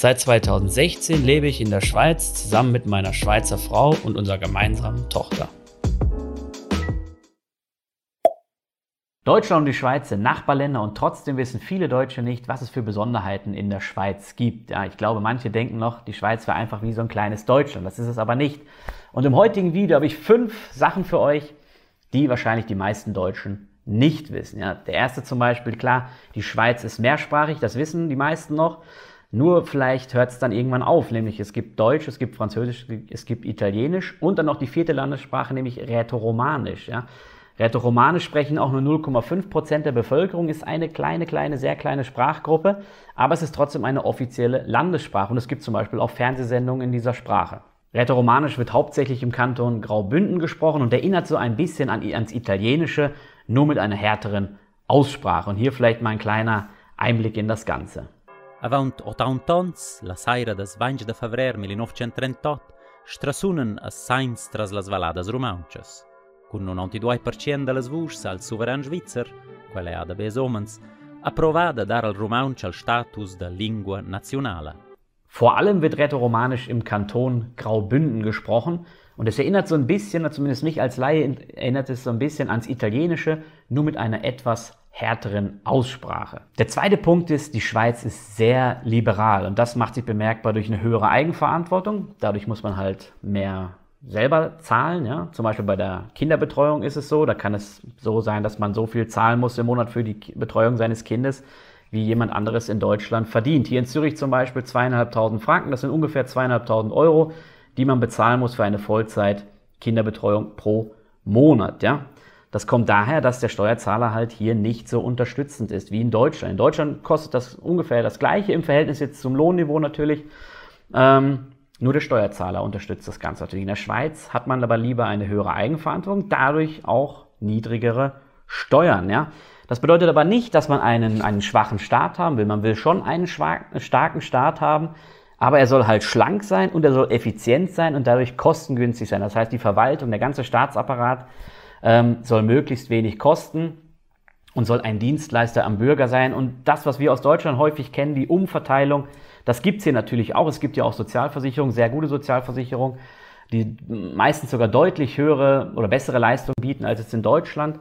Seit 2016 lebe ich in der Schweiz zusammen mit meiner Schweizer Frau und unserer gemeinsamen Tochter. Deutschland und die Schweiz sind Nachbarländer und trotzdem wissen viele Deutsche nicht, was es für Besonderheiten in der Schweiz gibt. Ja, ich glaube, manche denken noch, die Schweiz wäre einfach wie so ein kleines Deutschland. Das ist es aber nicht. Und im heutigen Video habe ich fünf Sachen für euch, die wahrscheinlich die meisten Deutschen nicht wissen. Ja, der erste zum Beispiel, klar, die Schweiz ist mehrsprachig, das wissen die meisten noch. Nur vielleicht hört es dann irgendwann auf, nämlich es gibt Deutsch, es gibt Französisch, es gibt Italienisch und dann noch die vierte Landessprache, nämlich Rätoromanisch. Ja. Rätoromanisch sprechen auch nur 0,5 Prozent der Bevölkerung, ist eine kleine, kleine, sehr kleine Sprachgruppe, aber es ist trotzdem eine offizielle Landessprache und es gibt zum Beispiel auch Fernsehsendungen in dieser Sprache. Rätoromanisch wird hauptsächlich im Kanton Graubünden gesprochen und erinnert so ein bisschen an, ans Italienische, nur mit einer härteren Aussprache. Und hier vielleicht mal ein kleiner Einblick in das Ganze. Avant 80 ans, la saira des 20 de febrer 1938, strasunen a sains tras las valadas romanches. Con 92% de les vuschs al souverain svizzer, quelle ha de bes omens, approvada dar al romanch al status de lingua nazionale. Vor allem wird Rätoromanisch im Kanton Graubünden gesprochen und es erinnert so ein bisschen, zumindest mich als Laie, erinnert es so ein bisschen ans Italienische, nur mit einer etwas härteren Aussprache. Der zweite Punkt ist, die Schweiz ist sehr liberal und das macht sich bemerkbar durch eine höhere Eigenverantwortung. Dadurch muss man halt mehr selber zahlen. Ja? Zum Beispiel bei der Kinderbetreuung ist es so, da kann es so sein, dass man so viel zahlen muss im Monat für die Betreuung seines Kindes, wie jemand anderes in Deutschland verdient. Hier in Zürich zum Beispiel zweieinhalbtausend Franken, das sind ungefähr zweieinhalbtausend Euro, die man bezahlen muss für eine Vollzeit Kinderbetreuung pro Monat. Ja? Das kommt daher, dass der Steuerzahler halt hier nicht so unterstützend ist wie in Deutschland. In Deutschland kostet das ungefähr das gleiche im Verhältnis jetzt zum Lohnniveau natürlich. Ähm, nur der Steuerzahler unterstützt das Ganze natürlich. In der Schweiz hat man aber lieber eine höhere Eigenverantwortung, dadurch auch niedrigere Steuern. Ja? Das bedeutet aber nicht, dass man einen, einen schwachen Staat haben will. Man will schon einen starken Staat haben, aber er soll halt schlank sein und er soll effizient sein und dadurch kostengünstig sein. Das heißt, die Verwaltung, der ganze Staatsapparat ähm, soll möglichst wenig kosten und soll ein Dienstleister am Bürger sein. Und das, was wir aus Deutschland häufig kennen, die Umverteilung, das gibt es hier natürlich auch. Es gibt ja auch Sozialversicherungen, sehr gute Sozialversicherungen, die meistens sogar deutlich höhere oder bessere Leistungen bieten als es in Deutschland.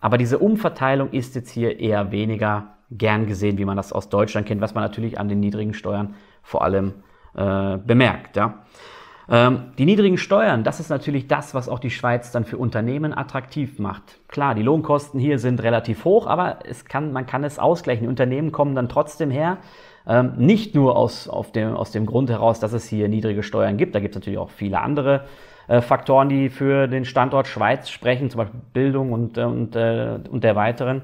Aber diese Umverteilung ist jetzt hier eher weniger gern gesehen, wie man das aus Deutschland kennt, was man natürlich an den niedrigen Steuern vor allem äh, bemerkt. Ja. Ähm, die niedrigen Steuern, das ist natürlich das, was auch die Schweiz dann für Unternehmen attraktiv macht. Klar, die Lohnkosten hier sind relativ hoch, aber es kann, man kann es ausgleichen. Die Unternehmen kommen dann trotzdem her. Ähm, nicht nur aus, auf dem, aus dem Grund heraus, dass es hier niedrige Steuern gibt, da gibt es natürlich auch viele andere äh, Faktoren, die für den Standort Schweiz sprechen, zum Beispiel Bildung und, äh, und, äh, und der weiteren.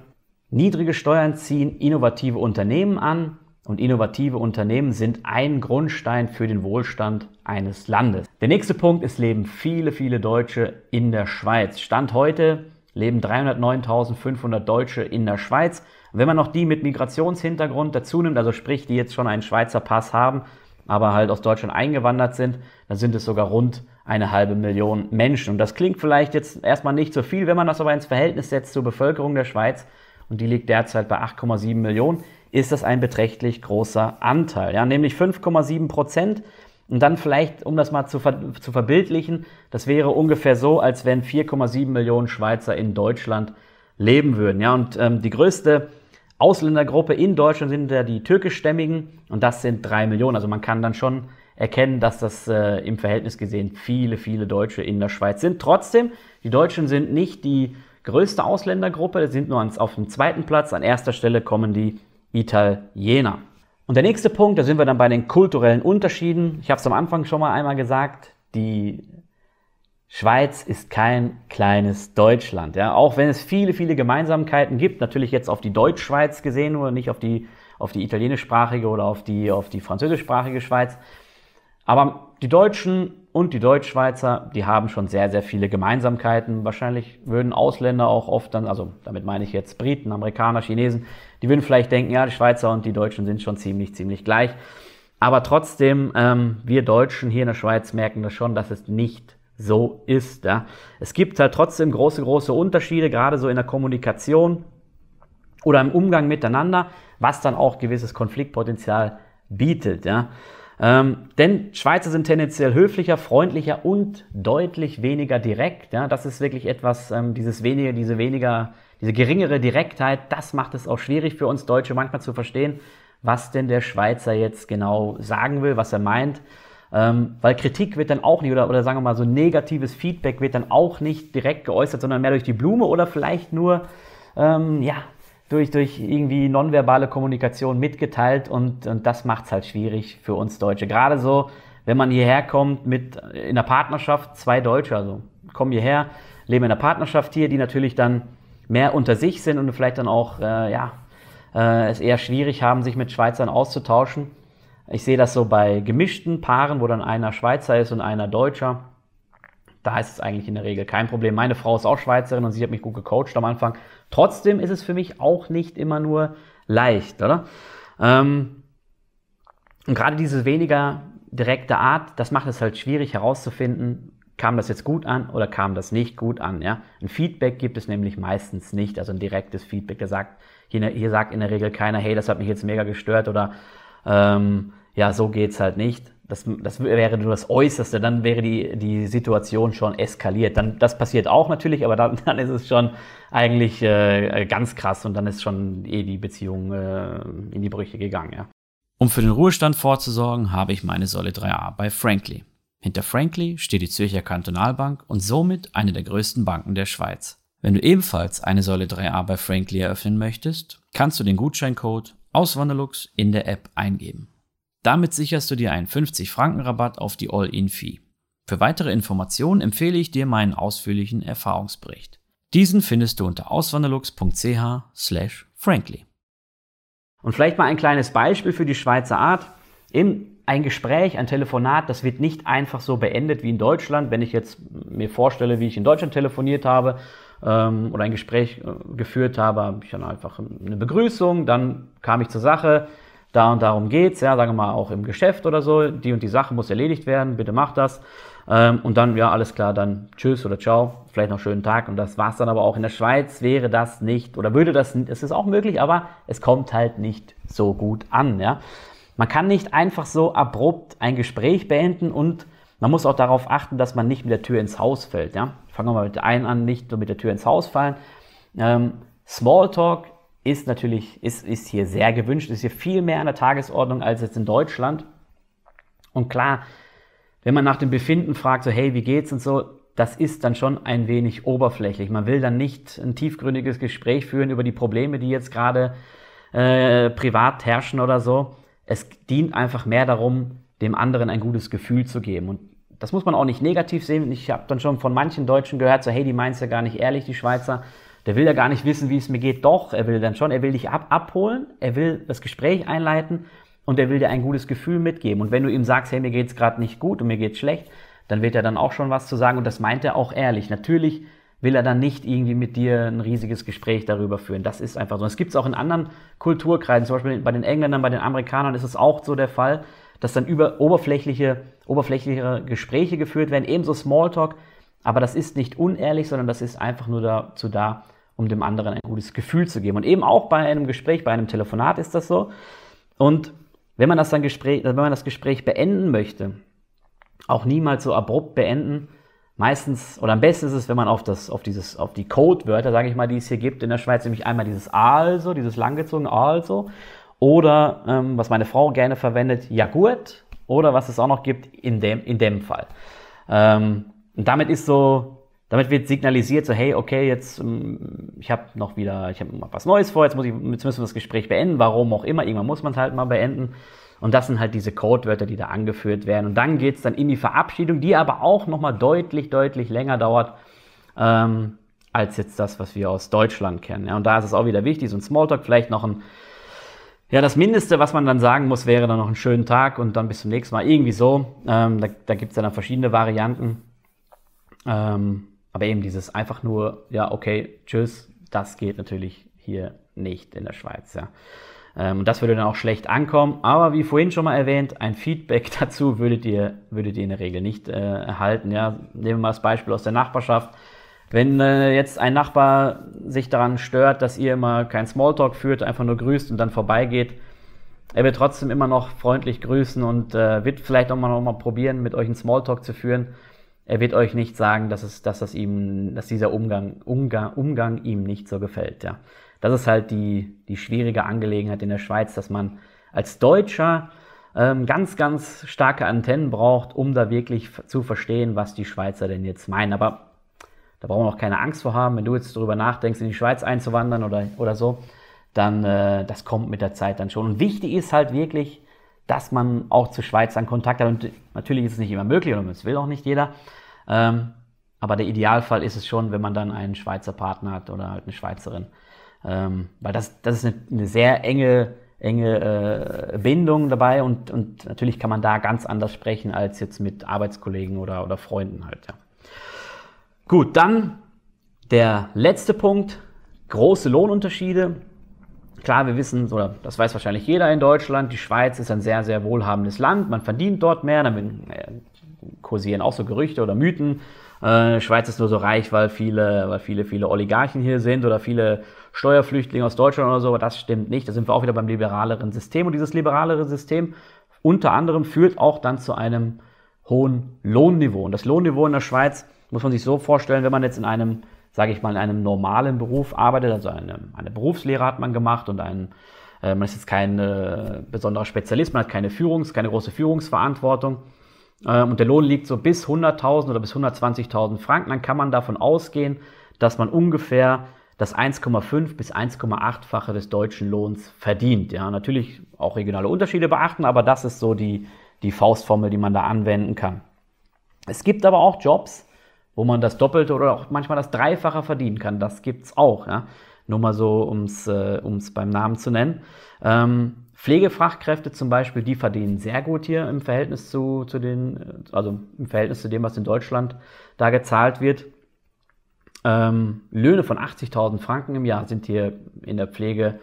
Niedrige Steuern ziehen innovative Unternehmen an und innovative Unternehmen sind ein Grundstein für den Wohlstand eines Landes. Der nächste Punkt ist, leben viele, viele Deutsche in der Schweiz. Stand heute leben 309.500 Deutsche in der Schweiz. wenn man noch die mit Migrationshintergrund dazu nimmt, also sprich, die jetzt schon einen Schweizer Pass haben, aber halt aus Deutschland eingewandert sind, dann sind es sogar rund eine halbe Million Menschen. Und das klingt vielleicht jetzt erstmal nicht so viel, wenn man das aber ins Verhältnis setzt zur Bevölkerung der Schweiz, und die liegt derzeit bei 8,7 Millionen, ist das ein beträchtlich großer Anteil. Ja, nämlich 5,7 Prozent. Und dann vielleicht, um das mal zu, ver zu verbildlichen, das wäre ungefähr so, als wenn 4,7 Millionen Schweizer in Deutschland leben würden. Ja, und ähm, die größte Ausländergruppe in Deutschland sind ja die türkischstämmigen und das sind drei Millionen. Also man kann dann schon erkennen, dass das äh, im Verhältnis gesehen viele, viele Deutsche in der Schweiz sind. Trotzdem, die Deutschen sind nicht die größte Ausländergruppe, sind nur auf dem zweiten Platz. An erster Stelle kommen die Italiener. Und der nächste Punkt, da sind wir dann bei den kulturellen Unterschieden. Ich habe es am Anfang schon mal einmal gesagt, die Schweiz ist kein kleines Deutschland. Ja? Auch wenn es viele, viele Gemeinsamkeiten gibt, natürlich jetzt auf die Deutschschweiz gesehen, nur nicht auf die, auf die italienischsprachige oder auf die, auf die französischsprachige Schweiz. Aber die Deutschen und die Deutschschweizer, die haben schon sehr, sehr viele Gemeinsamkeiten. Wahrscheinlich würden Ausländer auch oft dann, also damit meine ich jetzt Briten, Amerikaner, Chinesen, die würden vielleicht denken, ja, die Schweizer und die Deutschen sind schon ziemlich, ziemlich gleich. Aber trotzdem, ähm, wir Deutschen hier in der Schweiz merken das schon, dass es nicht so ist. Ja. Es gibt halt trotzdem große, große Unterschiede, gerade so in der Kommunikation oder im Umgang miteinander, was dann auch gewisses Konfliktpotenzial bietet. Ja. Ähm, denn Schweizer sind tendenziell höflicher, freundlicher und deutlich weniger direkt. Ja, das ist wirklich etwas, ähm, dieses weniger, diese weniger, diese geringere Direktheit, das macht es auch schwierig für uns Deutsche manchmal zu verstehen, was denn der Schweizer jetzt genau sagen will, was er meint. Ähm, weil Kritik wird dann auch nicht, oder, oder sagen wir mal, so negatives Feedback wird dann auch nicht direkt geäußert, sondern mehr durch die Blume oder vielleicht nur, ähm, ja, durch, durch irgendwie nonverbale Kommunikation mitgeteilt und, und das macht es halt schwierig für uns Deutsche. Gerade so, wenn man hierher kommt mit in der Partnerschaft, zwei Deutsche, also kommen hierher, leben in der Partnerschaft hier, die natürlich dann mehr unter sich sind und vielleicht dann auch, äh, ja, äh, es eher schwierig haben, sich mit Schweizern auszutauschen. Ich sehe das so bei gemischten Paaren, wo dann einer Schweizer ist und einer Deutscher. Da ist es eigentlich in der Regel kein Problem. Meine Frau ist auch Schweizerin und sie hat mich gut gecoacht am Anfang. Trotzdem ist es für mich auch nicht immer nur leicht, oder? Ähm, und gerade diese weniger direkte Art, das macht es halt schwierig herauszufinden, kam das jetzt gut an oder kam das nicht gut an. Ja? Ein Feedback gibt es nämlich meistens nicht, also ein direktes Feedback. Der hier, hier sagt in der Regel keiner, hey, das hat mich jetzt mega gestört oder ähm, ja, so geht's halt nicht das, das wäre nur das Äußerste, dann wäre die, die Situation schon eskaliert. Dann, das passiert auch natürlich, aber dann, dann ist es schon eigentlich äh, ganz krass und dann ist schon eh die Beziehung äh, in die Brüche gegangen. Ja. Um für den Ruhestand vorzusorgen, habe ich meine Säule 3a bei Frankly. Hinter Frankly steht die Zürcher Kantonalbank und somit eine der größten Banken der Schweiz. Wenn du ebenfalls eine Säule 3a bei Frankly eröffnen möchtest, kannst du den Gutscheincode Auswanderlux in der App eingeben. Damit sicherst du dir einen 50-Franken-Rabatt auf die All-In-Fee. Für weitere Informationen empfehle ich dir meinen ausführlichen Erfahrungsbericht. Diesen findest du unter auswanderlux.ch/frankly. Und vielleicht mal ein kleines Beispiel für die Schweizer Art. In ein Gespräch, ein Telefonat, das wird nicht einfach so beendet wie in Deutschland. Wenn ich jetzt mir vorstelle, wie ich in Deutschland telefoniert habe ähm, oder ein Gespräch äh, geführt habe, habe ich dann einfach eine Begrüßung, dann kam ich zur Sache, da und darum geht's, ja, sagen wir mal auch im Geschäft oder so, die und die Sache muss erledigt werden, bitte mach das. Ähm, und dann, ja, alles klar, dann tschüss oder ciao, vielleicht noch schönen Tag. Und das war's dann aber auch. In der Schweiz wäre das nicht, oder würde das, es ist auch möglich, aber es kommt halt nicht so gut an, ja. Man kann nicht einfach so abrupt ein Gespräch beenden und man muss auch darauf achten, dass man nicht mit der Tür ins Haus fällt, ja. Fangen wir mal mit der einen an, nicht so mit der Tür ins Haus fallen. Ähm, Smalltalk ist natürlich, ist, ist hier sehr gewünscht, ist hier viel mehr an der Tagesordnung als jetzt in Deutschland. Und klar, wenn man nach dem Befinden fragt, so hey, wie geht's und so, das ist dann schon ein wenig oberflächlich. Man will dann nicht ein tiefgründiges Gespräch führen über die Probleme, die jetzt gerade äh, privat herrschen oder so. Es dient einfach mehr darum, dem anderen ein gutes Gefühl zu geben. Und das muss man auch nicht negativ sehen. Ich habe dann schon von manchen Deutschen gehört, so hey, die meinen es ja gar nicht ehrlich, die Schweizer. Der will ja gar nicht wissen, wie es mir geht. Doch, er will dann schon, er will dich ab abholen, er will das Gespräch einleiten und er will dir ein gutes Gefühl mitgeben. Und wenn du ihm sagst, hey, mir geht's gerade nicht gut und mir geht's schlecht, dann wird er dann auch schon was zu sagen und das meint er auch ehrlich. Natürlich will er dann nicht irgendwie mit dir ein riesiges Gespräch darüber führen. Das ist einfach so. Das gibt es auch in anderen Kulturkreisen, zum Beispiel bei den Engländern, bei den Amerikanern ist es auch so der Fall, dass dann über oberflächliche, oberflächlichere Gespräche geführt werden, ebenso Smalltalk. Aber das ist nicht unehrlich, sondern das ist einfach nur dazu da, um dem anderen ein gutes Gefühl zu geben. Und eben auch bei einem Gespräch, bei einem Telefonat ist das so. Und wenn man das dann Gespräch, wenn man das Gespräch beenden möchte, auch niemals so abrupt beenden. Meistens oder am besten ist es, wenn man auf das, auf dieses, auf die Codewörter, sage ich mal, die es hier gibt in der Schweiz, nämlich einmal dieses also, dieses langgezogene also, oder ähm, was meine Frau gerne verwendet, ja gut, oder was es auch noch gibt, in dem, in dem Fall. Ähm, und damit ist so damit wird signalisiert, so hey, okay, jetzt ähm, ich habe noch wieder, ich habe was Neues vor, jetzt muss ich, jetzt müssen wir das Gespräch beenden, warum auch immer, irgendwann muss man es halt mal beenden. Und das sind halt diese Codewörter, die da angeführt werden. Und dann geht's dann in die Verabschiedung, die aber auch nochmal deutlich, deutlich länger dauert, ähm, als jetzt das, was wir aus Deutschland kennen. Ja, und da ist es auch wieder wichtig, so ein Smalltalk, vielleicht noch ein Ja, das Mindeste, was man dann sagen muss, wäre dann noch einen schönen Tag und dann bis zum nächsten Mal. Irgendwie so. Ähm, da da gibt es dann verschiedene Varianten. Ähm, aber eben dieses einfach nur, ja, okay, tschüss, das geht natürlich hier nicht in der Schweiz. Ja. Ähm, das würde dann auch schlecht ankommen. Aber wie vorhin schon mal erwähnt, ein Feedback dazu würdet ihr, würdet ihr in der Regel nicht äh, erhalten. Ja. Nehmen wir mal das Beispiel aus der Nachbarschaft. Wenn äh, jetzt ein Nachbar sich daran stört, dass ihr immer kein Smalltalk führt, einfach nur grüßt und dann vorbeigeht, er wird trotzdem immer noch freundlich grüßen und äh, wird vielleicht auch mal, noch mal probieren, mit euch einen Smalltalk zu führen. Er wird euch nicht sagen, dass, es, dass, das ihm, dass dieser Umgang, Umgang, Umgang ihm nicht so gefällt. Ja. Das ist halt die, die schwierige Angelegenheit in der Schweiz, dass man als Deutscher ähm, ganz, ganz starke Antennen braucht, um da wirklich zu verstehen, was die Schweizer denn jetzt meinen. Aber da brauchen wir auch keine Angst vor haben. Wenn du jetzt darüber nachdenkst, in die Schweiz einzuwandern oder, oder so, dann äh, das kommt mit der Zeit dann schon. Und wichtig ist halt wirklich, dass man auch zur Schweiz einen Kontakt hat. Und natürlich ist es nicht immer möglich und es will auch nicht jeder. Ähm, aber der Idealfall ist es schon, wenn man dann einen Schweizer Partner hat oder halt eine Schweizerin. Ähm, weil das, das ist eine, eine sehr enge, enge äh, Bindung dabei und, und natürlich kann man da ganz anders sprechen als jetzt mit Arbeitskollegen oder, oder Freunden halt. Ja. Gut, dann der letzte Punkt, große Lohnunterschiede. Klar, wir wissen, oder das weiß wahrscheinlich jeder in Deutschland, die Schweiz ist ein sehr, sehr wohlhabendes Land, man verdient dort mehr, dann äh, kursieren auch so Gerüchte oder Mythen. Äh, Schweiz ist nur so reich, weil viele, weil viele, viele Oligarchen hier sind oder viele Steuerflüchtlinge aus Deutschland oder so, aber das stimmt nicht. Da sind wir auch wieder beim liberaleren System. Und dieses liberalere System unter anderem führt auch dann zu einem hohen Lohnniveau. Und das Lohnniveau in der Schweiz muss man sich so vorstellen, wenn man jetzt in einem, sage ich mal, in einem normalen Beruf arbeitet, also eine, eine Berufslehre hat man gemacht und ein, äh, man ist jetzt kein äh, besonderer Spezialist, man hat keine Führungs-, keine große Führungsverantwortung äh, und der Lohn liegt so bis 100.000 oder bis 120.000 Franken, dann kann man davon ausgehen, dass man ungefähr das 1,5 bis 1,8-fache des deutschen Lohns verdient. Ja, natürlich auch regionale Unterschiede beachten, aber das ist so die, die Faustformel, die man da anwenden kann. Es gibt aber auch Jobs, wo man das Doppelte oder auch manchmal das Dreifache verdienen kann. Das gibt es auch. Ja? Nur mal so, um es äh, beim Namen zu nennen. Ähm, Pflegefachkräfte zum Beispiel, die verdienen sehr gut hier im Verhältnis zu, zu den, also im Verhältnis zu dem, was in Deutschland da gezahlt wird. Ähm, Löhne von 80.000 Franken im Jahr sind hier in der Pflege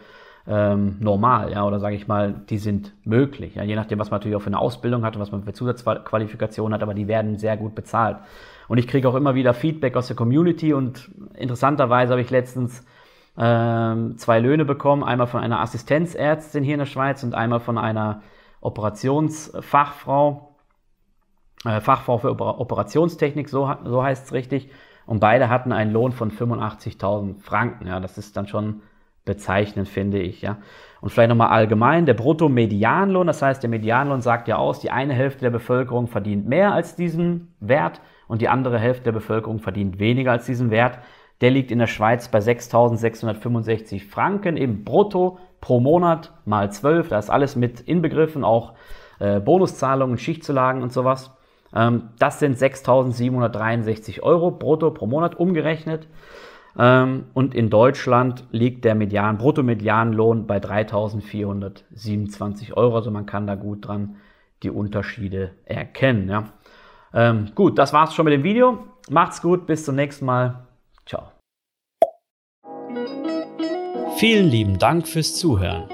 ähm, normal, ja, oder sage ich mal, die sind möglich, ja, je nachdem, was man natürlich auch für eine Ausbildung hat und was man für Zusatzqualifikationen hat, aber die werden sehr gut bezahlt. Und ich kriege auch immer wieder Feedback aus der Community und interessanterweise habe ich letztens ähm, zwei Löhne bekommen, einmal von einer Assistenzärztin hier in der Schweiz und einmal von einer Operationsfachfrau, äh, Fachfrau für Operationstechnik, so, so heißt es richtig. Und beide hatten einen Lohn von 85.000 Franken. Ja, das ist dann schon bezeichnend, finde ich. Ja. Und vielleicht nochmal allgemein, der Brutto-Medianlohn, das heißt, der Medianlohn sagt ja aus, die eine Hälfte der Bevölkerung verdient mehr als diesen Wert und die andere Hälfte der Bevölkerung verdient weniger als diesen Wert. Der liegt in der Schweiz bei 6.665 Franken im Brutto pro Monat mal 12. Da ist alles mit inbegriffen, auch äh, Bonuszahlungen, Schichtzulagen und sowas. Ähm, das sind 6.763 Euro brutto pro Monat umgerechnet. Ähm, und in Deutschland liegt der Median, Bruttomedianlohn bei 3.427 Euro. Also man kann da gut dran die Unterschiede erkennen. Ja. Ähm, gut, das war's schon mit dem Video. Macht's gut, bis zum nächsten Mal. Ciao. Vielen lieben Dank fürs Zuhören.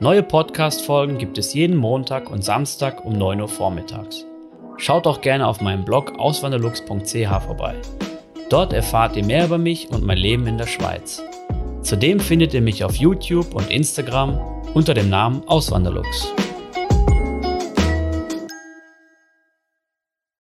Neue Podcast-Folgen gibt es jeden Montag und Samstag um 9 Uhr vormittags. Schaut auch gerne auf meinem Blog auswanderlux.ch vorbei. Dort erfahrt ihr mehr über mich und mein Leben in der Schweiz. Zudem findet ihr mich auf YouTube und Instagram unter dem Namen Auswanderlux.